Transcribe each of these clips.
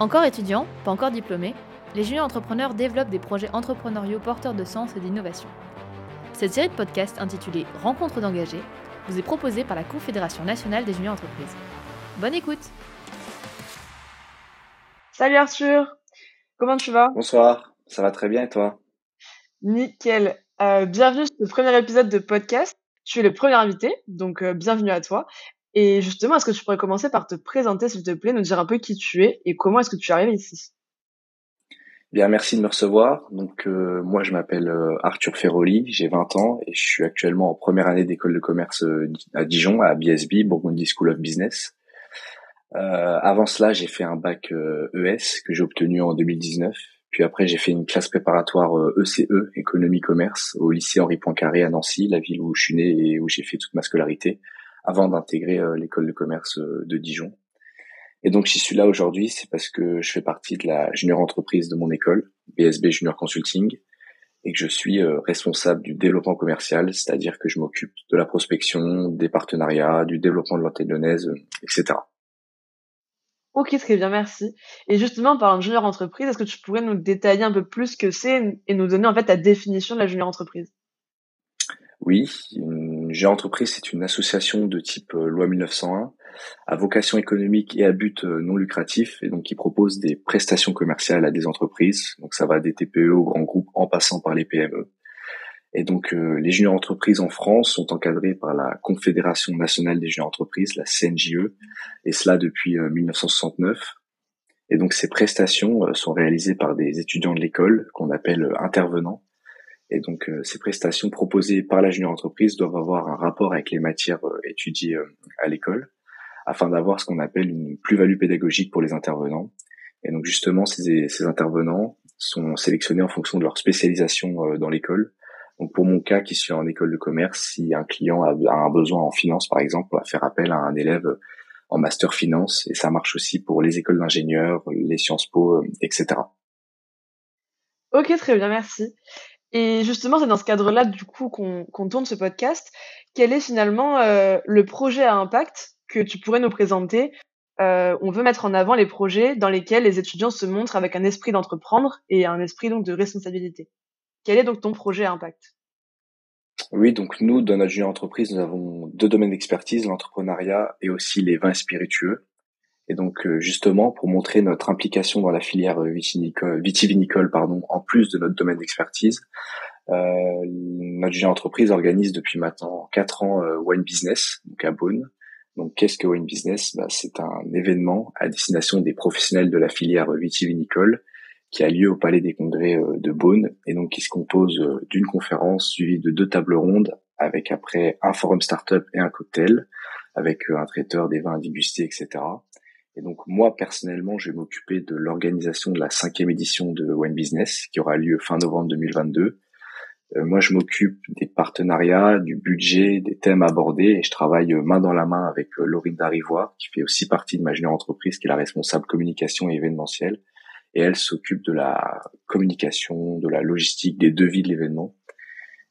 Encore étudiants, pas encore diplômés, les juniors entrepreneurs développent des projets entrepreneuriaux porteurs de sens et d'innovation. Cette série de podcasts intitulée Rencontres d'engagés vous est proposée par la Confédération nationale des juniors entreprises. Bonne écoute Salut Arthur Comment tu vas? Bonsoir, ça va très bien et toi? Nickel. Euh, bienvenue sur le premier épisode de podcast. Tu es le premier invité, donc euh, bienvenue à toi. Et justement, est-ce que tu pourrais commencer par te présenter, s'il te plaît, nous dire un peu qui tu es et comment est-ce que tu arrives ici? Bien, merci de me recevoir. Donc, euh, moi, je m'appelle Arthur Ferroli, j'ai 20 ans et je suis actuellement en première année d'école de commerce à Dijon, à BSB, Burgundy School of Business. Euh, avant cela, j'ai fait un bac ES e que j'ai obtenu en 2019. Puis après, j'ai fait une classe préparatoire ECE, e, économie commerce, au lycée Henri Poincaré à Nancy, la ville où je suis né et où j'ai fait toute ma scolarité, avant d'intégrer euh, l'école de commerce euh, de Dijon. Et donc, si je suis là aujourd'hui, c'est parce que je fais partie de la junior entreprise de mon école, BSB Junior Consulting, et que je suis responsable du développement commercial, c'est-à-dire que je m'occupe de la prospection, des partenariats, du développement de l'antenne lyonnaise, etc. Ok, très bien, merci. Et justement, en parlant de junior entreprise, est-ce que tu pourrais nous détailler un peu plus ce que c'est et nous donner en fait ta définition de la junior entreprise? Oui, une junior entreprise, c'est une association de type euh, loi 1901 à vocation économique et à but euh, non lucratif et donc qui propose des prestations commerciales à des entreprises. Donc ça va des TPE aux grands groupes en passant par les PME. Et donc, euh, les juniors entreprises en France sont encadrées par la Confédération nationale des juniors entreprises, la CNJE, et cela depuis 1969. Euh, et donc, ces prestations sont réalisées par des étudiants de l'école qu'on appelle intervenants. Et donc, ces prestations proposées par la junior entreprise doivent avoir un rapport avec les matières étudiées à l'école, afin d'avoir ce qu'on appelle une plus-value pédagogique pour les intervenants. Et donc, justement, ces, ces intervenants sont sélectionnés en fonction de leur spécialisation dans l'école donc pour mon cas qui suis en école de commerce, si un client a, un besoin en finance par exemple, on va faire appel à un élève en master finance et ça marche aussi pour les écoles d'ingénieurs, les Sciences Po, euh, etc. Ok, très bien, merci. Et justement, c'est dans ce cadre-là, du coup, qu'on tourne ce podcast. Quel est finalement euh, le projet à impact que tu pourrais nous présenter? Euh, On veut mettre en avant les projets dans lesquels les étudiants se montrent avec un esprit d'entreprendre et un esprit donc de responsabilité. Quel est donc ton projet à impact? Oui, donc nous, dans notre junior entreprise, nous avons deux domaines d'expertise, l'entrepreneuriat et aussi les vins spiritueux. Et donc euh, justement, pour montrer notre implication dans la filière vitivinicole, pardon, en plus de notre domaine d'expertise, euh, notre entreprise organise depuis maintenant quatre ans euh, Wine Business, donc à Beaune. Donc qu'est-ce que Wine Business? Bah, C'est un événement à destination des professionnels de la filière vitivinicole qui a lieu au Palais des Congrès euh, de Beaune et donc qui se compose euh, d'une conférence suivie de deux tables rondes avec après un forum startup et un cocktail avec un traiteur des vins à déguster, etc. Et donc moi personnellement, je vais m'occuper de l'organisation de la cinquième édition de Wine Business qui aura lieu fin novembre 2022. moi, je m'occupe des partenariats, du budget, des thèmes abordés et je travaille main dans la main avec Laurine Darivoire qui fait aussi partie de ma junior entreprise qui est la responsable communication et événementielle et elle s'occupe de la communication, de la logistique, des devis de l'événement.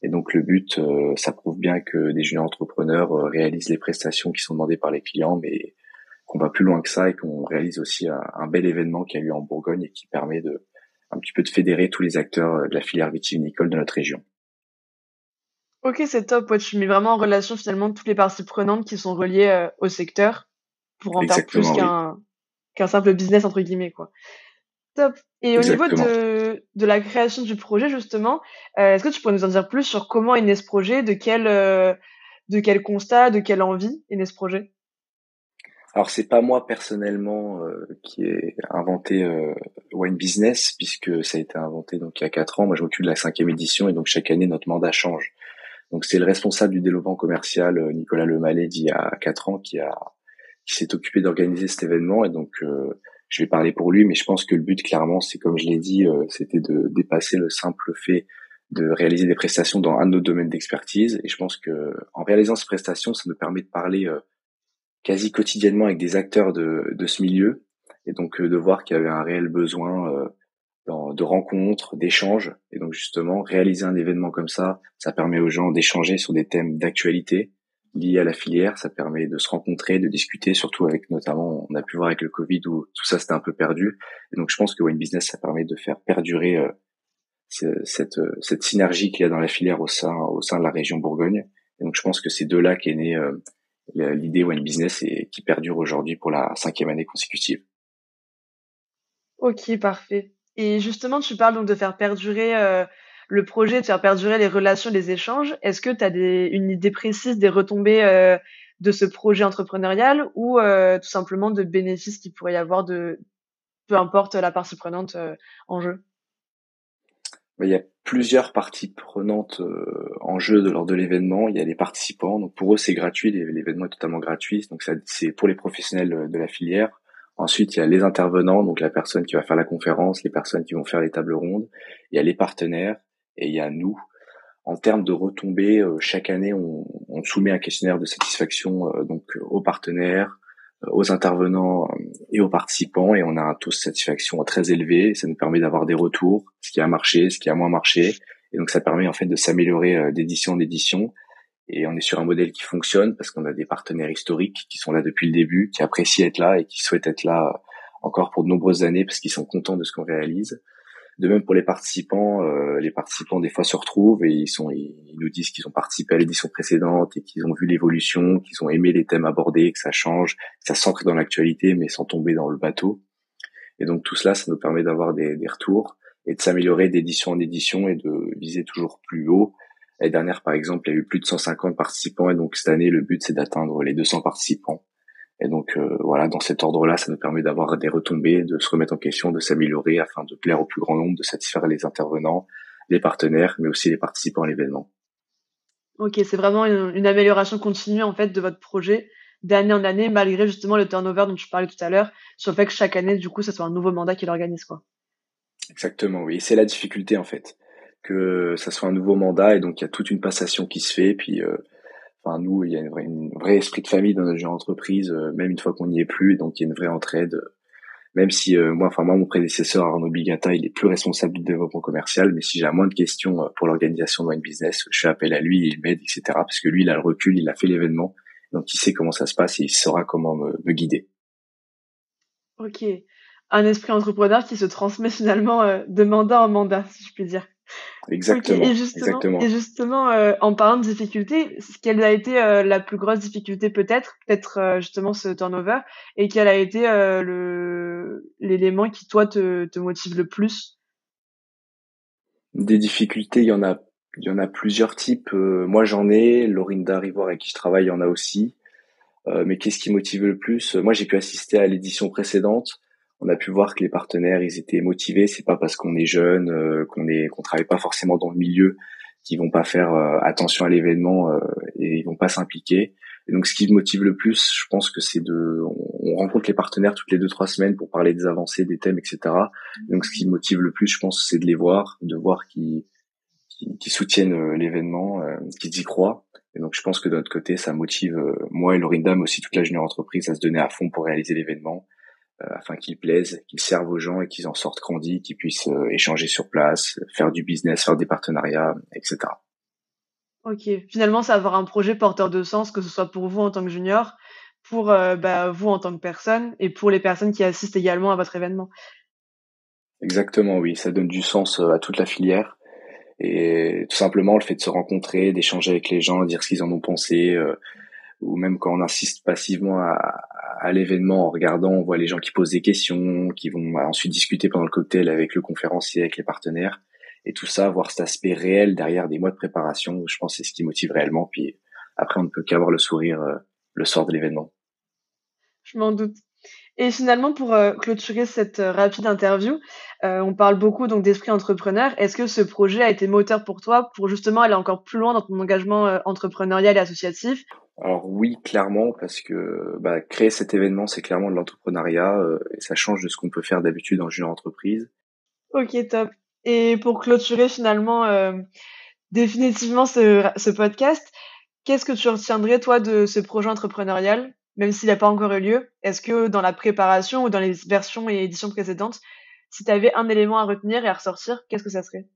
Et donc le but, euh, ça prouve bien que des juniors entrepreneurs euh, réalisent les prestations qui sont demandées par les clients, mais qu'on va plus loin que ça et qu'on réalise aussi un, bel événement qui a lieu en Bourgogne et qui permet de un petit peu de fédérer tous les acteurs euh, de la filière vitivinicole de notre région. Ok, c'est top. Ouais, tu mets vraiment en relation finalement toutes les parties prenantes qui sont reliées au secteur pour en faire plus qu'un qu'un simple business entre guillemets quoi. Et au niveau de, de la création du projet, justement, euh, est-ce que tu pourrais nous en dire plus sur comment est né ce projet, de quel, euh, de quel constat, de quelle envie est né ce projet? Alors c'est pas moi personnellement euh, qui ai inventé euh, Wine Business puisque ça a été inventé donc il y a quatre ans. Moi je m'occupe de la cinquième édition et donc chaque année notre mandat change. Donc c'est le responsable du développement commercial Nicolas Lemallet d'il y a quatre ans qui a qui s'est occupé d'organiser cet événement et donc je vais parler pour lui, mais je pense que le but, clairement, c'est comme je l'ai dit, euh, c'était de dépasser le simple fait de réaliser des prestations dans un de nos domaines d'expertise. Et je pense que en réalisant ces prestations, ça nous permet de parler euh, quasi quotidiennement avec des acteurs de, de ce milieu, et donc euh, de voir qu'il y avait un réel besoin dans, de rencontres, d'échanges. Et donc justement, réaliser un événement comme ça, ça permet aux gens d'échanger sur des thèmes d'actualité, liés à la filière. Ça permet de se rencontrer, de discuter, surtout avec notamment, on a pu voir avec le Covid où tout ça c'était un peu perdu. Et donc je pense que Wine Business, ça permet de faire perdurer euh, cette, euh, cette synergie qu'il y a dans la filière au sein, au sein de la région Bourgogne. Et donc je pense que c'est de là qu'est née euh, l'idée Wine Business qui perdure aujourd'hui pour la cinquième année consécutive. Ok, parfait. Et justement, tu parles donc de faire perdurer le projet, de faire perdurer les relations, les échanges. Est-ce que tu as une idée précise des retombées euh, de ce projet entrepreneurial ou euh, tout simplement de bénéfices qu'il pourrait y avoir de peu importe la partie prenante euh, en jeu? Il y a plusieurs parties prenantes en jeu lors de l'événement. Il y a les participants, donc pour eux c'est gratuit, l'événement est totalement gratuit, donc c'est pour les professionnels de la filière. Ensuite, il y a les intervenants, donc la personne qui va faire la conférence, les personnes qui vont faire les tables rondes. Il y a les partenaires et il y a nous. En termes de retombées, euh, chaque année, on, on, soumet un questionnaire de satisfaction euh, donc aux partenaires, euh, aux intervenants et aux participants, et on a un taux de satisfaction très élevé. Ça nous permet d'avoir des retours, ce qui a marché, ce qui a moins marché, et donc ça permet en fait de s'améliorer d'édition en édition. Et on est sur un modèle qui fonctionne parce qu'on a des partenaires historiques qui sont là depuis le début, qui apprécient être là et qui souhaitent être là encore pour de nombreuses années parce qu'ils sont contents de ce qu'on réalise. De même pour les participants, euh, les participants des fois se retrouvent et ils sont, ils, nous disent qu'ils ont participé à l'édition précédente et qu'ils ont vu l'évolution, qu'ils ont aimé les thèmes abordés, que ça change, que ça s'ancre dans l'actualité mais sans tomber dans le bateau. Et donc tout cela, ça nous permet d'avoir des, des retours et de s'améliorer d'édition en édition et de viser toujours plus haut. L'année dernière, par exemple, il y a eu plus de 150 participants et donc cette année, le but c'est d'atteindre les 200 participants. Et donc euh, voilà, dans cet ordre-là, ça nous permet d'avoir des retombées, de se remettre en question, de s'améliorer afin de plaire au plus grand nombre, de satisfaire les intervenants, les partenaires, mais aussi les participants à l'événement. Ok, c'est vraiment une, amélioration continue en fait de votre projet d'année en année, malgré justement le turnover dont tu parlais tout à l'heure, sur le fait que chaque année, du coup, ça soit un nouveau mandat qui l'organise, quoi. Exactement, oui. C'est la difficulté en fait, que ça soit un nouveau mandat et donc il y a toute une passation qui se fait, puis euh, Enfin, nous, il y a une vraie esprit de famille dans notre genre d'entreprise, euh, même une fois qu'on n'y est plus, donc il y a une vraie entraide. Euh, même si euh, moi, enfin moi, mon prédécesseur Arnaud Bigata, il est plus responsable du développement commercial, mais si j'ai moins de questions pour l'organisation de Business, je fais appel à lui, il m'aide, etc. Parce que lui, il a le recul, il a fait l'événement, donc il sait comment ça se passe et il saura comment me, me guider. Ok, un esprit entrepreneur qui se transmet finalement de mandat en mandat, si je puis dire. Exactement. Et justement, Et justement euh, en parlant de difficultés, quelle a été euh, la plus grosse difficulté peut-être, peut-être euh, justement ce turnover, et quel a été le l'élément qui toi te, te motive le plus? Des difficultés, il y en a, il y en a plusieurs types. moi, j'en ai. Lorinda Rivoire avec qui je travaille en a aussi. mais qu'est-ce qui motive le plus? Moi, j'ai pu assister à l'édition précédente on a pu voir que les partenaires ils étaient motivés. C'est pas parce qu'on est jeune euh, qu'on est qu'on travaille pas forcément dans le milieu qu'ils vont pas faire euh, attention à l'événement euh, et ils vont pas s'impliquer. Et donc ce qui me motive le plus je pense que c'est de on, rencontre les partenaires toutes les deux trois semaines pour parler des avancées des thèmes etc donc ce qui me motive le plus je pense c'est de les voir de voir qu'ils qui, soutiennent l'événement qu'ils y croient. Et donc je pense que de notre côté ça motive moi et Lorinda mais aussi toute la junior entreprise à se donner à fond pour réaliser l'événement. euh, afin qu'ils plaisent, qu'ils servent aux gens et qu'ils en sortent grandis, qu'ils puissent euh, échanger sur place, faire du business, faire des partenariats, etc. Ok, finalement, c'est avoir un projet porteur de sens, que ce soit pour vous en tant que junior, pour euh, bah, vous en tant que personne et pour les personnes qui assistent également à votre événement. Exactement, oui, ça donne du sens à toute la filière et tout simplement le fait de se rencontrer, d'échanger avec les gens, dire ce qu'ils en ont pensé, ou même quand on insiste passivement à, à l'événement en regardant, on voit les gens qui posent des questions, qui vont ensuite discuter pendant le cocktail avec le conférencier, avec les partenaires, et tout ça, voir cet aspect réel derrière des mois de préparation, je pense c'est ce qui motive réellement. Puis après, on ne peut qu'avoir le sourire euh, le soir de l'événement. Je m'en doute. Et finalement, pour euh, clôturer cette euh, rapide interview, on parle beaucoup donc d'esprit entrepreneur. Est-ce que ce projet a été moteur pour toi pour justement aller encore plus loin dans ton engagement entrepreneurial et associatif? Alors oui, clairement, parce que bah, créer cet événement, c'est clairement de l'entrepreneuriat euh, et ça change de ce qu'on peut faire d'habitude dans une entreprise. Ok, top. Et pour clôturer finalement euh, définitivement ce, ce podcast, qu'est-ce que tu retiendrais toi de ce projet entrepreneurial, même s'il n'a pas encore eu lieu? Est-ce que dans la préparation ou dans les versions et éditions précédentes, si tu avais un élément à retenir et à ressortir, qu'est-ce que ça serait?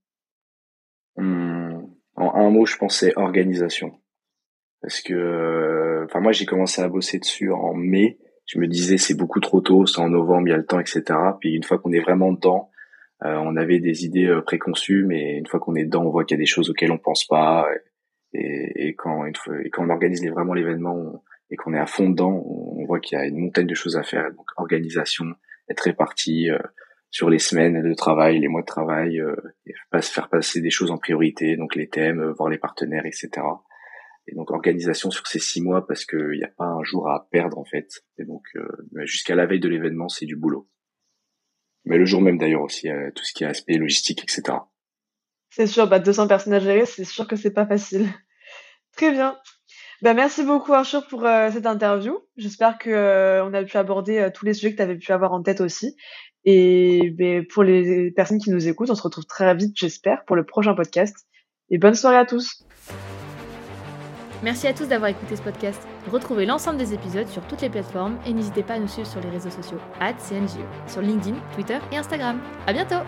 Hum, En un mot, je pensais organisation parce que, enfin moi j'ai commencé à bosser dessus en mai. Je me disais c'est beaucoup trop tôt, c'est en novembre, il y a le temps, etc. Puis une fois qu'on est vraiment dedans, euh, on avait des idées euh, préconçues, mais une fois qu'on est dedans, on voit qu'il y a des choses auxquelles on pense pas. Et, quand, on organise vraiment l'événement et qu'on est à fond dedans, on, voit qu'il y a une montagne de choses à faire. Donc organisation, être réparti euh, sur les semaines de travail, les mois de travail, euh, et faire passer des choses en priorité, donc les thèmes, voir les partenaires, etc. Et donc organisation sur ces six mois parce qu'il n'y a pas un jour à perdre en fait. Et donc jusqu'à la veille de l'événement, c'est du boulot. Mais le jour même d'ailleurs aussi, euh, tout ce qui est aspect logistique, etc. C'est sûr, bah 200 personnes à gérer, c'est sûr que c'est pas facile. Très bien. Bah, merci beaucoup Arthur pour euh, cette interview. J'espère que euh, on a pu aborder tous les sujets que tu avais pu avoir en tête aussi. Et bah, pour les personnes qui nous écoutent, on se retrouve très vite, j'espère, pour le prochain podcast. Et bonne soirée à tous. Merci à tous d'avoir écouté ce podcast. Retrouvez l'ensemble des épisodes sur toutes les plateformes et n'hésitez pas à nous suivre sur les réseaux sociaux CNGE, sur LinkedIn, Twitter et Instagram. À bientôt!